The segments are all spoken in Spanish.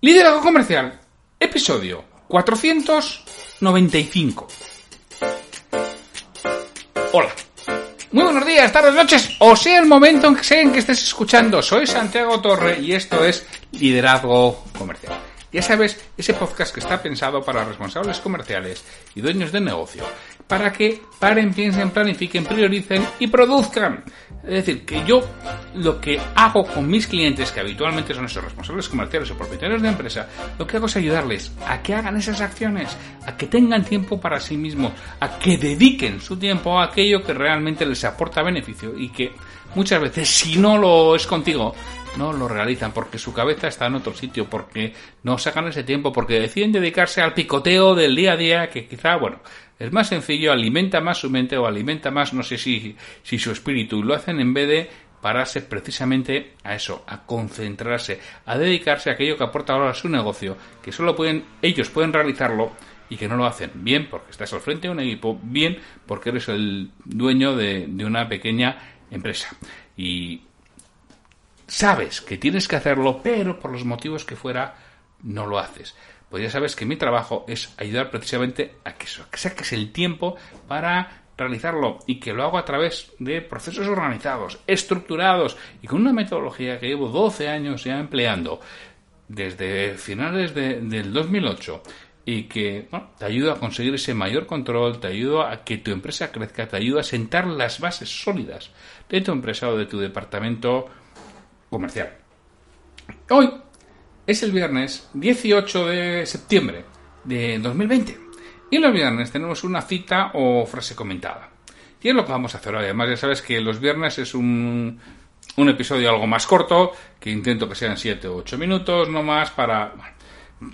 Liderazgo comercial, episodio 495. Hola. Muy buenos días, tardes, noches, o sea el momento en que, sea en que estés escuchando. Soy Santiago Torre y esto es Liderazgo Comercial. Ya sabes, ese podcast que está pensado para responsables comerciales y dueños de negocio, para que paren, piensen, planifiquen, prioricen y produzcan. Es decir, que yo lo que hago con mis clientes, que habitualmente son esos responsables comerciales o propietarios de empresa, lo que hago es ayudarles a que hagan esas acciones, a que tengan tiempo para sí mismos, a que dediquen su tiempo a aquello que realmente les aporta beneficio y que muchas veces, si no lo es contigo, no lo realizan porque su cabeza está en otro sitio, porque no sacan ese tiempo, porque deciden dedicarse al picoteo del día a día, que quizá, bueno, es más sencillo, alimenta más su mente o alimenta más, no sé si, si su espíritu, lo hacen en vez de pararse precisamente a eso, a concentrarse, a dedicarse a aquello que aporta valor a su negocio, que solo pueden, ellos pueden realizarlo y que no lo hacen bien porque estás al frente de un equipo, bien porque eres el dueño de, de una pequeña empresa. Y sabes que tienes que hacerlo, pero por los motivos que fuera, no lo haces. Pues ya sabes que mi trabajo es ayudar precisamente a que, saques el tiempo para realizarlo y que lo hago a través de procesos organizados, estructurados y con una metodología que llevo 12 años ya empleando desde finales de, del 2008 y que te ayuda a conseguir ese mayor control, te ayuda a que tu empresa crezca, te ayuda a sentar las bases sólidas de tu empresa o de tu departamento comercial. Hoy es el viernes 18 de septiembre de 2020 y los viernes tenemos una cita o frase comentada. Y es lo que vamos a hacer. Además, ya sabes que los viernes es un, un episodio algo más corto, que intento que sean 7 o 8 minutos, no más, para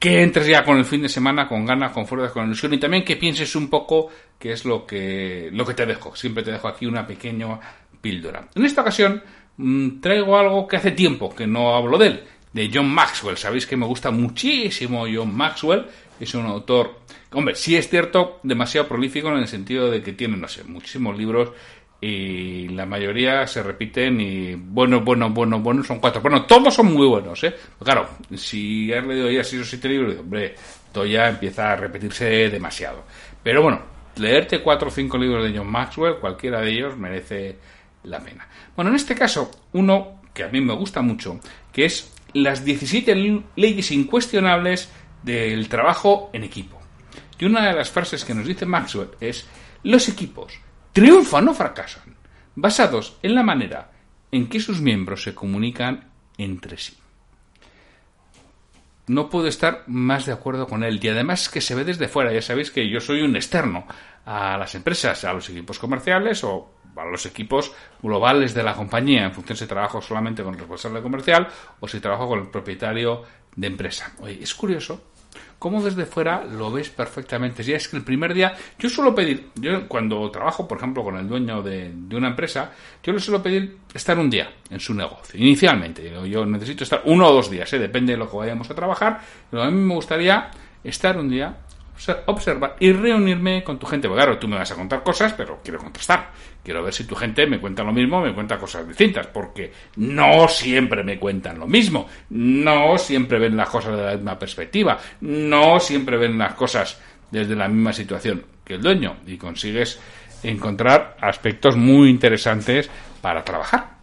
que entres ya con el fin de semana con ganas, con fuerza, con ilusión y también que pienses un poco qué es lo que, lo que te dejo. Siempre te dejo aquí una pequeña píldora. En esta ocasión Mm, traigo algo que hace tiempo que no hablo de él, de John Maxwell. Sabéis que me gusta muchísimo John Maxwell. Es un autor, hombre, sí es cierto, demasiado prolífico en el sentido de que tiene, no sé, muchísimos libros y la mayoría se repiten y bueno, bueno, bueno, bueno, son cuatro. Bueno, todos son muy buenos, ¿eh? Claro, si has leído ya seis o siete libros, hombre, todo ya empieza a repetirse demasiado. Pero bueno, leerte cuatro o cinco libros de John Maxwell, cualquiera de ellos merece la pena. Bueno, en este caso, uno que a mí me gusta mucho, que es las 17 leyes incuestionables del trabajo en equipo. Y una de las frases que nos dice Maxwell es, los equipos triunfan o fracasan, basados en la manera en que sus miembros se comunican entre sí. No puedo estar más de acuerdo con él. Y además que se ve desde fuera. Ya sabéis que yo soy un externo a las empresas, a los equipos comerciales o a los equipos globales de la compañía, en función si trabajo solamente con el responsable comercial o si trabajo con el propietario de empresa. Oye, es curioso cómo desde fuera lo ves perfectamente. Si es que el primer día, yo suelo pedir, yo cuando trabajo, por ejemplo, con el dueño de, una empresa, yo le suelo pedir estar un día en su negocio, inicialmente. Yo, necesito estar uno o dos días, ¿eh? depende de lo que vayamos a trabajar, pero a mí me gustaría estar un día observar y reunirme con tu gente. Porque claro, tú me vas a contar cosas, pero quiero contrastar. Quiero ver si tu gente me cuenta lo mismo, me cuenta cosas distintas, porque no siempre me cuentan lo mismo, no siempre ven las cosas de la misma perspectiva, no siempre ven las cosas desde la misma situación que el dueño y consigues encontrar aspectos muy interesantes para trabajar.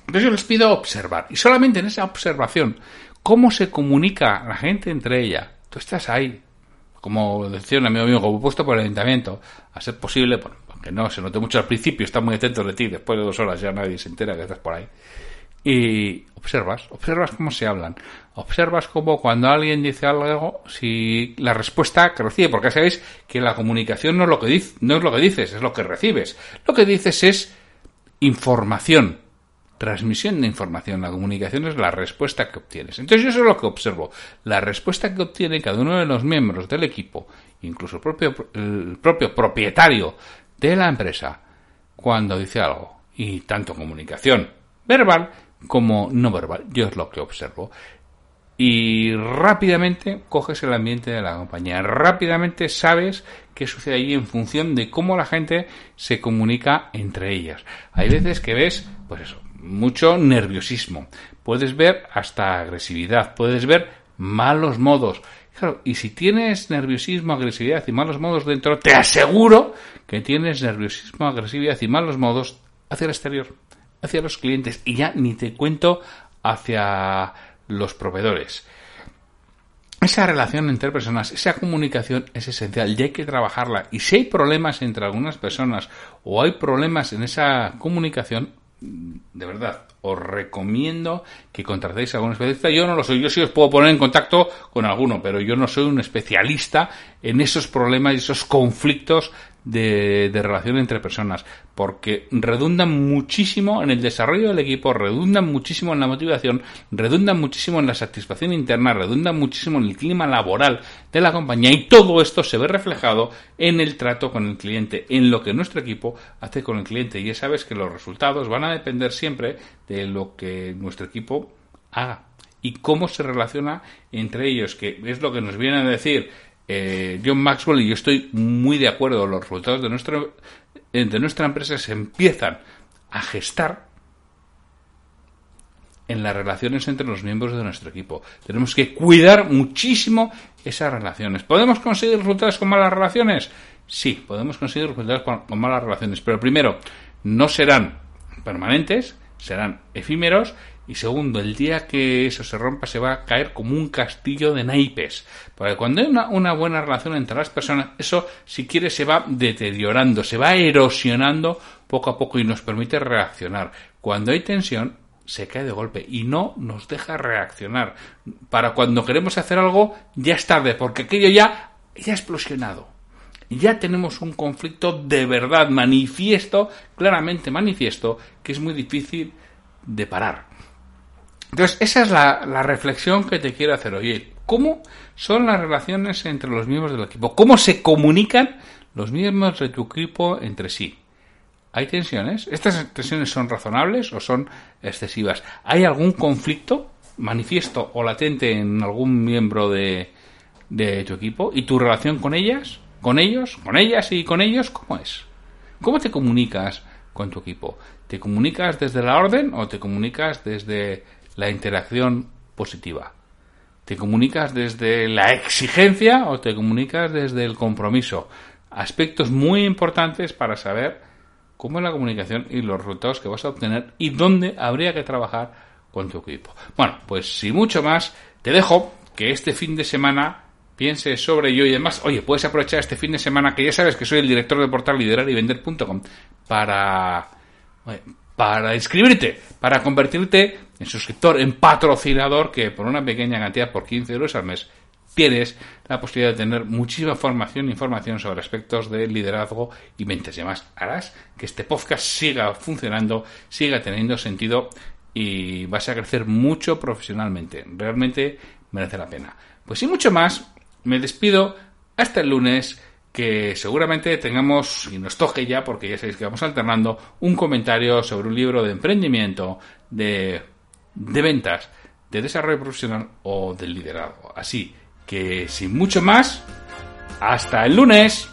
Entonces yo les pido observar y solamente en esa observación, cómo se comunica la gente entre ella. Tú estás ahí, como decía un amigo mío, como puesto por el ayuntamiento, a ser posible, bueno, aunque no se note mucho al principio, está muy atento de ti, después de dos horas ya nadie se entera que estás por ahí. Y observas, observas cómo se hablan, observas cómo cuando alguien dice algo, si la respuesta que recibe, porque sabéis que la comunicación no es lo que, no es lo que dices, es lo que recibes. Lo que dices es información transmisión de información, la comunicación es la respuesta que obtienes. Entonces yo eso es lo que observo. La respuesta que obtiene cada uno de los miembros del equipo, incluso el propio, el propio propietario de la empresa, cuando dice algo. Y tanto comunicación verbal como no verbal. Yo es lo que observo y rápidamente coges el ambiente de la compañía. Rápidamente sabes qué sucede allí en función de cómo la gente se comunica entre ellas. Hay veces que ves, pues eso, mucho nerviosismo. Puedes ver hasta agresividad. Puedes ver malos modos. Claro, y si tienes nerviosismo, agresividad y malos modos dentro, te aseguro que tienes nerviosismo, agresividad y malos modos hacia el exterior, hacia los clientes. Y ya ni te cuento hacia los proveedores. Esa relación entre personas, esa comunicación es esencial y hay que trabajarla. Y si hay problemas entre algunas personas o hay problemas en esa comunicación, de verdad, os recomiendo que contratéis a algún especialista. Yo no lo soy, yo sí os puedo poner en contacto con alguno, pero yo no soy un especialista en esos problemas y esos conflictos de, relación entre personas, porque redundan muchísimo en el desarrollo del equipo, redundan muchísimo en la motivación, redundan muchísimo en la satisfacción interna, redundan muchísimo en el clima laboral de la compañía y todo esto se ve reflejado en el trato con el cliente, en lo que nuestro equipo hace con el cliente. Y ya sabes que los resultados van a depender siempre de lo que nuestro equipo haga y cómo se relaciona entre ellos, que es lo que nos viene a decir eh, John Maxwell y yo estoy muy de acuerdo. Los resultados de, nuestro, eh, de nuestra empresa se empiezan a gestar en las relaciones entre los miembros de nuestro equipo. Tenemos que cuidar muchísimo esas relaciones. ¿Podemos conseguir resultados con malas relaciones? Sí, podemos conseguir resultados con malas relaciones. Pero primero, no serán permanentes, serán efímeros y segundo, el día que eso se rompa se va a caer como un castillo de naipes. Porque cuando hay una, buena relación entre las personas, eso si quiere se va deteriorando, se va erosionando poco a poco y nos permite reaccionar. Cuando hay tensión, se cae de golpe y no nos deja reaccionar. Para cuando queremos hacer algo, ya es tarde, porque aquello ya, ya ha explosionado. Ya tenemos un conflicto de verdad manifiesto, claramente manifiesto, que es muy difícil de parar. Entonces, esa es la, reflexión que te quiero hacer hoy. ¿Cómo son las relaciones entre los miembros del equipo? ¿Cómo se comunican los miembros de tu equipo entre sí? ¿Hay tensiones? ¿Estas tensiones son razonables o son excesivas? ¿Hay algún conflicto manifiesto o latente en algún miembro de, de tu equipo? ¿Y tu relación con ellas? ¿Con ellos? ¿Con ellas y con ellos? ¿Cómo es? ¿Cómo te comunicas con tu equipo? ¿Te comunicas desde la orden o te comunicas desde la interacción positiva? ¿Te comunicas desde la exigencia o te comunicas desde el compromiso? Aspectos muy importantes para saber cómo es la comunicación y los resultados que vas a obtener y dónde habría que trabajar con tu equipo. Bueno, pues sin mucho más, te dejo que este fin de semana pienses sobre ello y además, oye, puedes aprovechar este fin de semana que ya sabes que soy el director del portal liderar y vender.com para para inscribirte, para convertirte en suscriptor, en patrocinador, que por una pequeña cantidad, por 15 euros al mes, tienes la posibilidad de tener muchísima formación e información sobre aspectos de liderazgo y ventas. Y además harás que este podcast siga funcionando, siga teniendo sentido y vas a crecer mucho profesionalmente. Realmente merece la pena. Pues sin mucho más, me despido hasta el lunes que seguramente tengamos, y nos toque ya, porque ya sabéis que vamos alternando, un comentario sobre un libro de emprendimiento, de, de ventas, de desarrollo profesional o del liderazgo. Así que sin mucho más, hasta el lunes.